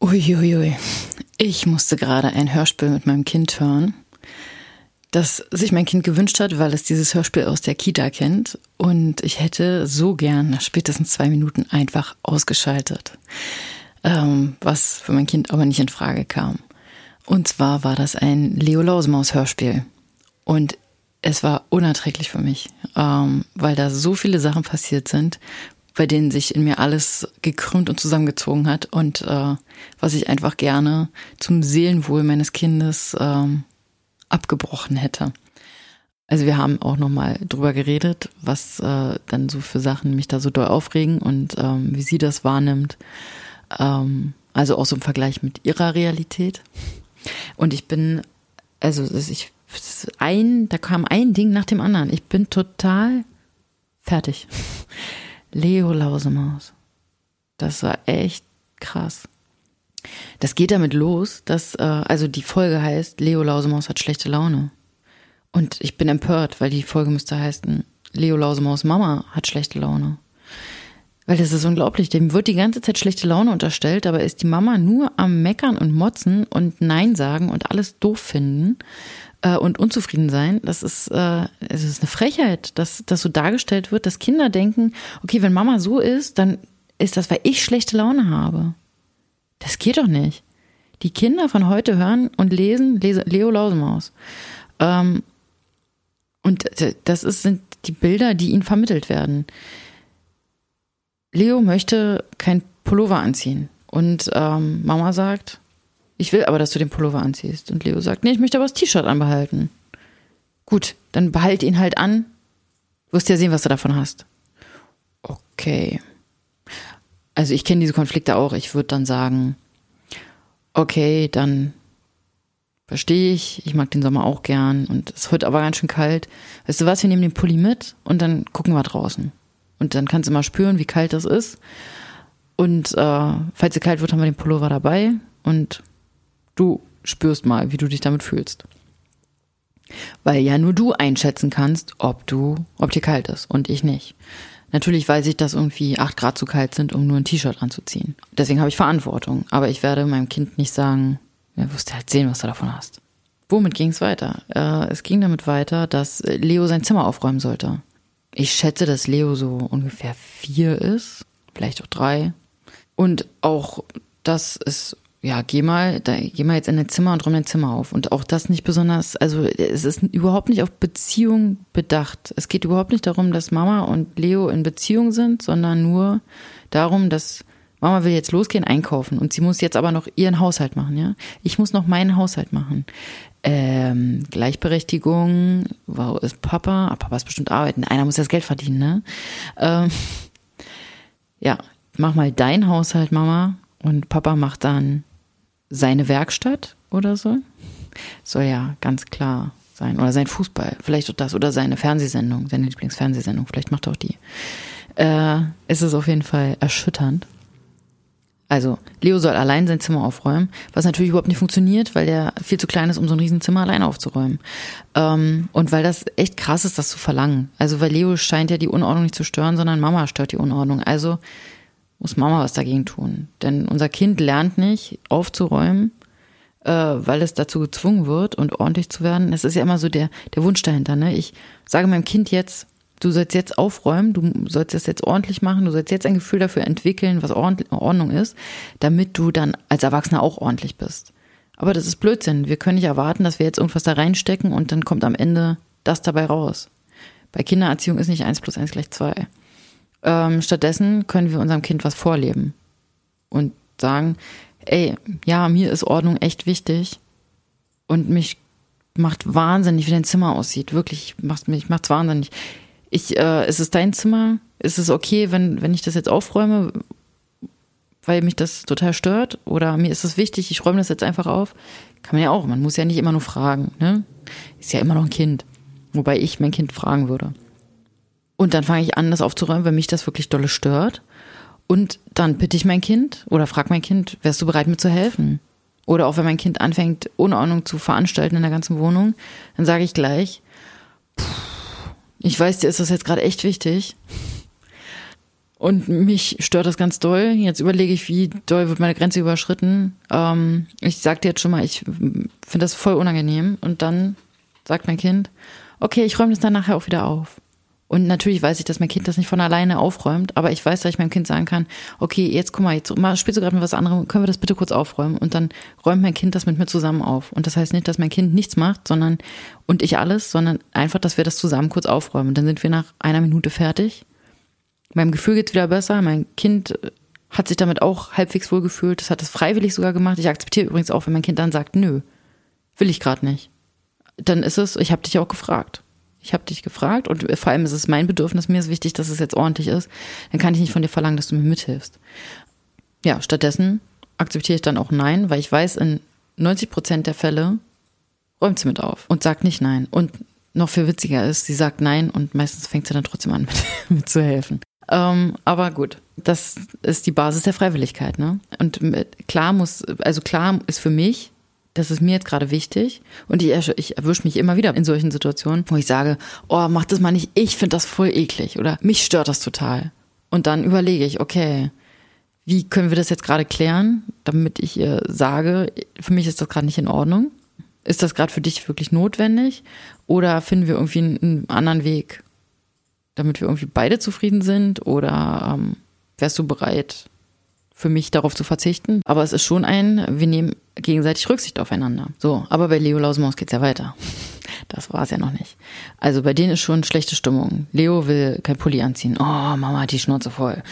Uiuiui. Ich musste gerade ein Hörspiel mit meinem Kind hören, das sich mein Kind gewünscht hat, weil es dieses Hörspiel aus der Kita kennt. Und ich hätte so gern nach spätestens zwei Minuten einfach ausgeschaltet. Ähm, was für mein Kind aber nicht in Frage kam. Und zwar war das ein Leo Lausemaus Hörspiel. Und es war unerträglich für mich, ähm, weil da so viele Sachen passiert sind, bei denen sich in mir alles gekrümmt und zusammengezogen hat und äh, was ich einfach gerne zum Seelenwohl meines Kindes ähm, abgebrochen hätte. Also wir haben auch nochmal drüber geredet, was äh, dann so für Sachen mich da so doll aufregen und ähm, wie sie das wahrnimmt. Ähm, also auch so im Vergleich mit ihrer Realität. Und ich bin, also ich, ein, da kam ein Ding nach dem anderen. Ich bin total fertig. Leo Lausemaus. Das war echt krass. Das geht damit los, dass, äh, also die Folge heißt, Leo Lausemaus hat schlechte Laune. Und ich bin empört, weil die Folge müsste heißen, Leo Lausemaus Mama hat schlechte Laune. Weil das ist unglaublich. Dem wird die ganze Zeit schlechte Laune unterstellt, aber ist die Mama nur am Meckern und Motzen und Nein sagen und alles doof finden äh, und unzufrieden sein. Das ist, äh, es ist eine Frechheit, dass das so dargestellt wird, dass Kinder denken, okay, wenn Mama so ist, dann ist das, weil ich schlechte Laune habe. Das geht doch nicht. Die Kinder von heute hören und lesen Leo Lausemaus. Ähm, und das ist, sind die Bilder, die ihnen vermittelt werden. Leo möchte kein Pullover anziehen. Und ähm, Mama sagt, ich will aber, dass du den Pullover anziehst. Und Leo sagt, nee, ich möchte aber das T-Shirt anbehalten. Gut, dann behalte ihn halt an. Du wirst ja sehen, was du davon hast. Okay. Also ich kenne diese Konflikte auch. Ich würde dann sagen, okay, dann verstehe ich. Ich mag den Sommer auch gern. Und es wird aber ganz schön kalt. Weißt du was, wir nehmen den Pulli mit und dann gucken wir draußen. Und dann kannst du mal spüren, wie kalt das ist. Und äh, falls es kalt wird, haben wir den Pullover dabei. Und Du spürst mal, wie du dich damit fühlst. Weil ja nur du einschätzen kannst, ob du, ob dir kalt ist und ich nicht. Natürlich weiß ich, dass irgendwie acht Grad zu kalt sind, um nur ein T-Shirt anzuziehen. Deswegen habe ich Verantwortung. Aber ich werde meinem Kind nicht sagen, er wirst halt sehen, was du davon hast. Womit ging es weiter? Äh, es ging damit weiter, dass Leo sein Zimmer aufräumen sollte. Ich schätze, dass Leo so ungefähr vier ist, vielleicht auch drei. Und auch, dass es ja, geh mal, da, geh mal jetzt in dein Zimmer und räum dein Zimmer auf. Und auch das nicht besonders, also es ist überhaupt nicht auf Beziehung bedacht. Es geht überhaupt nicht darum, dass Mama und Leo in Beziehung sind, sondern nur darum, dass Mama will jetzt losgehen, einkaufen und sie muss jetzt aber noch ihren Haushalt machen, ja. Ich muss noch meinen Haushalt machen. Ähm, Gleichberechtigung, wow, ist Papa, ah, Papa ist bestimmt arbeiten, einer muss das Geld verdienen, ne? Ähm, ja, mach mal deinen Haushalt, Mama, und Papa macht dann seine Werkstatt oder so. Soll ja ganz klar sein. Oder sein Fußball, vielleicht auch das. Oder seine Fernsehsendung, seine Lieblingsfernsehsendung, vielleicht macht er auch die. Äh, ist es auf jeden Fall erschütternd. Also, Leo soll allein sein Zimmer aufräumen, was natürlich überhaupt nicht funktioniert, weil der viel zu klein ist, um so ein Riesenzimmer allein aufzuräumen. Ähm, und weil das echt krass ist, das zu verlangen. Also, weil Leo scheint ja die Unordnung nicht zu stören, sondern Mama stört die Unordnung. Also muss Mama was dagegen tun. Denn unser Kind lernt nicht aufzuräumen, äh, weil es dazu gezwungen wird und ordentlich zu werden. Es ist ja immer so der, der Wunsch dahinter. Ne? Ich sage meinem Kind jetzt, du sollst jetzt aufräumen, du sollst das jetzt ordentlich machen, du sollst jetzt ein Gefühl dafür entwickeln, was Ordnung ist, damit du dann als Erwachsener auch ordentlich bist. Aber das ist Blödsinn. Wir können nicht erwarten, dass wir jetzt irgendwas da reinstecken und dann kommt am Ende das dabei raus. Bei Kindererziehung ist nicht eins plus eins gleich zwei. Ähm, stattdessen können wir unserem Kind was vorleben und sagen, ey, ja, mir ist Ordnung echt wichtig und mich macht wahnsinnig, wie dein Zimmer aussieht. Wirklich, macht mich macht's wahnsinnig. Ich, äh, ist es dein Zimmer? Ist es okay, wenn, wenn ich das jetzt aufräume, weil mich das total stört? Oder mir ist es wichtig, ich räume das jetzt einfach auf? Kann man ja auch. Man muss ja nicht immer nur fragen. Ne? Ist ja immer noch ein Kind. Wobei ich mein Kind fragen würde. Und dann fange ich an, das aufzuräumen, wenn mich das wirklich dolle stört. Und dann bitte ich mein Kind oder frag mein Kind, wärst du bereit, mir zu helfen? Oder auch wenn mein Kind anfängt, Unordnung zu veranstalten in der ganzen Wohnung, dann sage ich gleich, ich weiß, dir ist das jetzt gerade echt wichtig. Und mich stört das ganz doll. Jetzt überlege ich, wie doll wird meine Grenze überschritten. Ähm, ich sag dir jetzt schon mal, ich finde das voll unangenehm. Und dann sagt mein Kind, okay, ich räume das dann nachher auch wieder auf. Und natürlich weiß ich, dass mein Kind das nicht von alleine aufräumt, aber ich weiß, dass ich meinem Kind sagen kann, okay, jetzt guck mal, jetzt spielst du gerade mit was anderem, können wir das bitte kurz aufräumen? Und dann räumt mein Kind das mit mir zusammen auf. Und das heißt nicht, dass mein Kind nichts macht, sondern und ich alles, sondern einfach, dass wir das zusammen kurz aufräumen. Und dann sind wir nach einer Minute fertig. Meinem Gefühl geht's wieder besser. Mein Kind hat sich damit auch halbwegs wohl gefühlt. Das hat es freiwillig sogar gemacht. Ich akzeptiere übrigens auch, wenn mein Kind dann sagt, nö, will ich gerade nicht. Dann ist es, ich habe dich auch gefragt ich habe dich gefragt und vor allem ist es mein Bedürfnis, mir ist wichtig, dass es jetzt ordentlich ist, dann kann ich nicht von dir verlangen, dass du mir mithilfst. Ja, stattdessen akzeptiere ich dann auch Nein, weil ich weiß, in 90 Prozent der Fälle räumt sie mit auf und sagt nicht Nein. Und noch viel witziger ist, sie sagt Nein und meistens fängt sie dann trotzdem an, mit, mit zu helfen. Ähm, aber gut, das ist die Basis der Freiwilligkeit, ne? Und klar muss, also klar ist für mich, das ist mir jetzt gerade wichtig. Und ich, ich erwische mich immer wieder in solchen Situationen, wo ich sage, oh, mach das mal nicht, ich finde das voll eklig oder mich stört das total. Und dann überlege ich, okay, wie können wir das jetzt gerade klären, damit ich ihr sage, für mich ist das gerade nicht in Ordnung? Ist das gerade für dich wirklich notwendig? Oder finden wir irgendwie einen, anderen Weg, damit wir irgendwie beide zufrieden sind? Oder ähm, wärst du bereit, für mich darauf zu verzichten. Aber es ist schon ein, wir nehmen gegenseitig Rücksicht aufeinander. So, aber bei Leo Lausemaus geht's ja weiter. Das war es ja noch nicht. Also bei denen ist schon schlechte Stimmung. Leo will kein Pulli anziehen. Oh, Mama hat die Schnauze voll.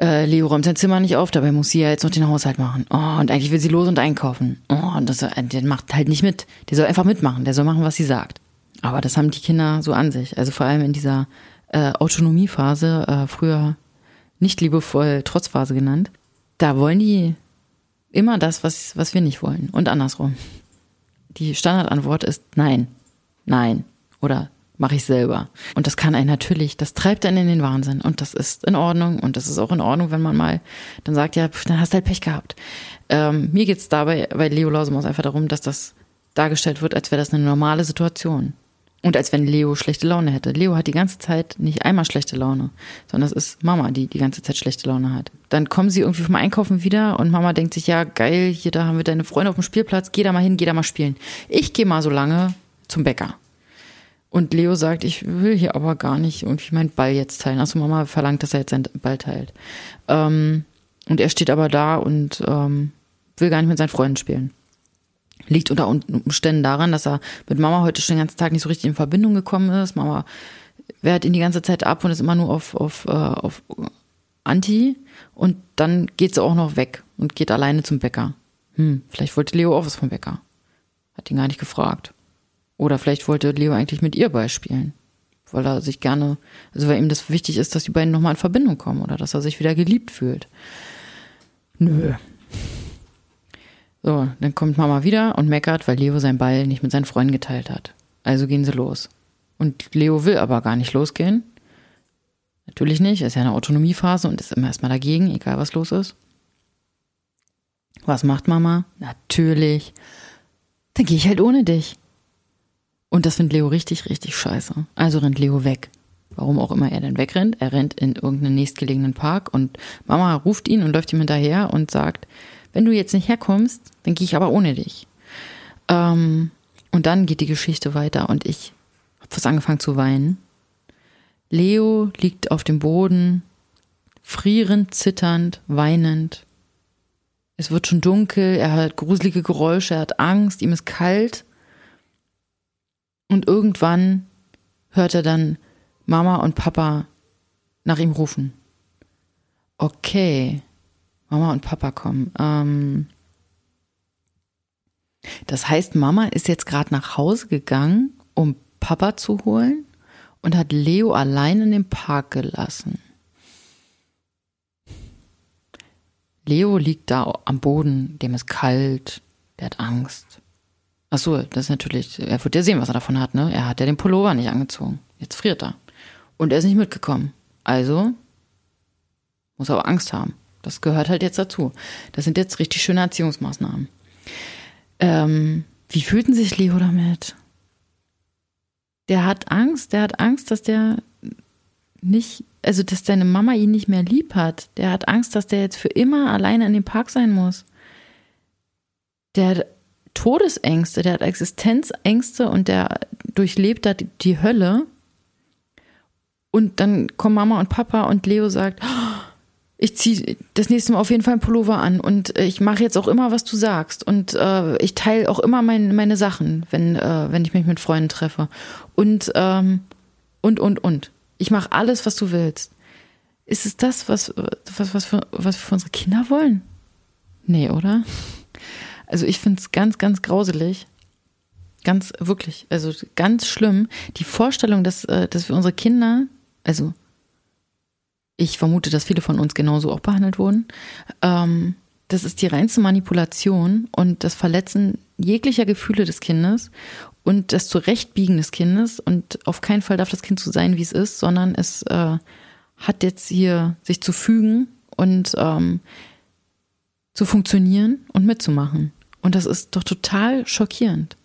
Äh, Leo räumt sein Zimmer nicht auf, dabei muss sie ja jetzt noch den Haushalt machen. Oh, und eigentlich will sie los und einkaufen. Oh, und das, äh, der macht halt nicht mit. Der soll einfach mitmachen. Der soll machen, was sie sagt. Aber das haben die Kinder so an sich. Also vor allem in dieser äh, Autonomiephase, äh, früher nicht liebevoll Trotzphase genannt da wollen die immer das, was, was wir nicht wollen. Und andersrum. Die Standardantwort ist nein, nein oder mache ich selber. Und das kann einen natürlich, das treibt einen in den Wahnsinn. Und das ist in Ordnung. Und das ist auch in Ordnung, wenn man mal dann sagt, ja, pf, dann hast du halt Pech gehabt. Ähm, mir geht's dabei bei Leo Lausemaus einfach darum, dass das dargestellt wird, als wäre das eine normale Situation. Und als wenn Leo schlechte Laune hätte. Leo hat die ganze Zeit nicht einmal schlechte Laune, sondern es ist Mama, die die ganze Zeit schlechte Laune hat. Dann kommen sie irgendwie vom Einkaufen wieder und Mama denkt sich, ja geil, hier da haben wir deine Freunde auf dem Spielplatz, geh da mal hin, geh da mal spielen. Ich gehe mal so lange zum Bäcker. Und Leo sagt, ich will hier aber gar nicht irgendwie meinen Ball jetzt teilen. Also Mama verlangt, dass er jetzt seinen Ball teilt. Ähm, und er steht aber da und ähm, will gar nicht mit seinen Freunden spielen. Liegt unter Umständen daran, dass er mit Mama heute schon den ganzen Tag nicht so richtig in Verbindung gekommen ist. Mama wehrt ihn die ganze Zeit ab und ist immer nur auf, auf, äh, auf Anti. Und dann geht sie auch noch weg und geht alleine zum Bäcker. Hm, vielleicht wollte Leo auch was vom Bäcker. Hat ihn gar nicht gefragt. Oder vielleicht wollte Leo eigentlich mit ihr beispielen. Weil er sich gerne, also weil ihm das wichtig ist, dass die beiden nochmal in Verbindung kommen oder dass er sich wieder geliebt fühlt. Nö, so, dann kommt Mama wieder und meckert, weil Leo seinen Ball nicht mit seinen Freunden geteilt hat. Also gehen sie los. Und Leo will aber gar nicht losgehen. Natürlich nicht, ist ja eine Autonomiephase und ist immer erstmal dagegen, egal was los ist. Was macht Mama? Natürlich. Dann gehe ich halt ohne dich. Und das findet Leo richtig, richtig scheiße. Also rennt Leo weg. Warum auch immer er denn wegrennt. Er rennt in irgendeinen nächstgelegenen Park und Mama ruft ihn und läuft ihm hinterher und sagt, wenn du jetzt nicht herkommst, dann gehe ich aber ohne dich. Ähm, und dann geht die Geschichte weiter und ich habe fast angefangen zu weinen. Leo liegt auf dem Boden, frierend, zitternd, weinend. Es wird schon dunkel, er hat gruselige Geräusche, er hat Angst, ihm ist kalt. Und irgendwann hört er dann Mama und Papa nach ihm rufen. Okay, Mama und Papa kommen. Ähm, das heißt, Mama ist jetzt gerade nach Hause gegangen, um Papa zu holen und hat Leo allein in den Park gelassen. Leo liegt da am Boden, dem ist kalt, der hat Angst. Ach so, das ist natürlich, er wird ja sehen, was er davon hat, ne? Er hat ja den Pullover nicht angezogen. Jetzt friert er. Und er ist nicht mitgekommen. Also muss er auch Angst haben. Das gehört halt jetzt dazu. Das sind jetzt richtig schöne Erziehungsmaßnahmen. Ähm, wie fühlten sich Leo damit? Der hat Angst, der hat Angst, dass der nicht, also dass deine Mama ihn nicht mehr lieb hat. Der hat Angst, dass der jetzt für immer alleine in dem Park sein muss. Der hat Todesängste, der hat Existenzängste und der durchlebt da die Hölle. Und dann kommen Mama und Papa und Leo sagt, oh, ich ziehe das nächste Mal auf jeden Fall einen Pullover an und äh, ich mache jetzt auch immer, was du sagst. Und äh, ich teile auch immer mein, meine Sachen, wenn, äh, wenn ich mich mit Freunden treffe. Und, ähm, und, und, und. Ich mache alles, was du willst. Ist es das, was, was, was, für, was wir für unsere Kinder wollen? Nee, oder? Also ich finde es ganz, ganz grauselig. Ganz, wirklich, also ganz schlimm. Die Vorstellung, dass, äh, dass wir unsere Kinder, also ich vermute, dass viele von uns genauso auch behandelt wurden, ähm, das ist die reinste Manipulation und das Verletzen jeglicher Gefühle des Kindes und das Zurechtbiegen des Kindes. Und auf keinen Fall darf das Kind so sein, wie es ist, sondern es äh, hat jetzt hier sich zu fügen und ähm, zu funktionieren und mitzumachen. Und das ist doch total schockierend.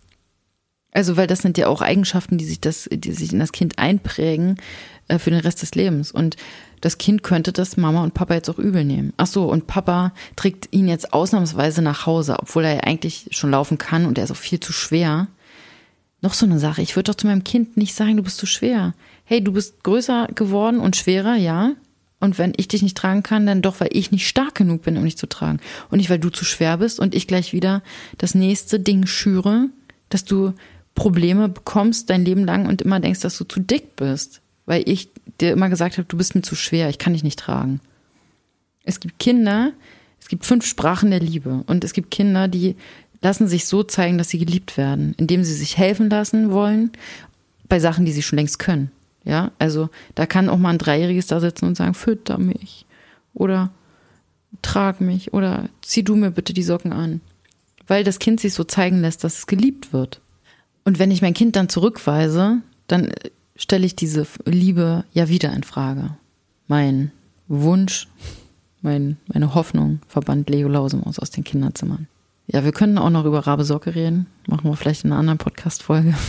Also, weil das sind ja auch Eigenschaften, die sich das, die sich in das Kind einprägen äh, für den Rest des Lebens. Und das Kind könnte das Mama und Papa jetzt auch übel nehmen. Ach so, und Papa trägt ihn jetzt ausnahmsweise nach Hause, obwohl er ja eigentlich schon laufen kann und er ist auch viel zu schwer. Noch so eine Sache. Ich würde doch zu meinem Kind nicht sagen, du bist zu schwer. Hey, du bist größer geworden und schwerer, ja. Und wenn ich dich nicht tragen kann, dann doch, weil ich nicht stark genug bin, um dich zu tragen. Und nicht, weil du zu schwer bist und ich gleich wieder das nächste Ding schüre, dass du Probleme bekommst dein Leben lang und immer denkst, dass du zu dick bist. Weil ich dir immer gesagt habe, du bist mir zu schwer, ich kann dich nicht tragen. Es gibt Kinder, es gibt fünf Sprachen der Liebe. Und es gibt Kinder, die lassen sich so zeigen, dass sie geliebt werden, indem sie sich helfen lassen wollen bei Sachen, die sie schon längst können. Ja, also da kann auch mal ein Dreijähriges da sitzen und sagen, fütter mich oder trag mich oder zieh du mir bitte die Socken an. Weil das Kind sich so zeigen lässt, dass es geliebt wird. Und wenn ich mein Kind dann zurückweise, dann stelle ich diese Liebe ja wieder in Frage. Mein Wunsch, mein, meine Hoffnung verband Leo Lausemaus aus den Kinderzimmern. Ja, wir können auch noch über Rabe Socke reden. Machen wir vielleicht in einer anderen Podcast-Folge.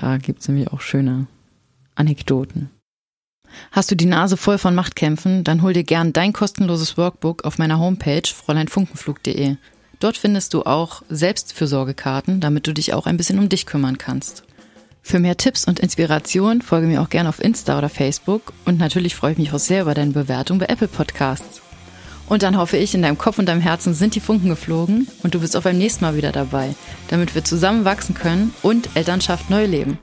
Da gibt es nämlich auch schöne Anekdoten. Hast du die Nase voll von Machtkämpfen, dann hol dir gern dein kostenloses Workbook auf meiner Homepage fräuleinfunkenflug.de. Dort findest du auch Selbstfürsorgekarten, damit du dich auch ein bisschen um dich kümmern kannst. Für mehr Tipps und Inspiration folge mir auch gerne auf Insta oder Facebook und natürlich freue ich mich auch sehr über deine Bewertung bei Apple Podcasts. Und dann hoffe ich, in deinem Kopf und deinem Herzen sind die Funken geflogen und du bist auch beim nächsten Mal wieder dabei, damit wir zusammen wachsen können und Elternschaft neu leben.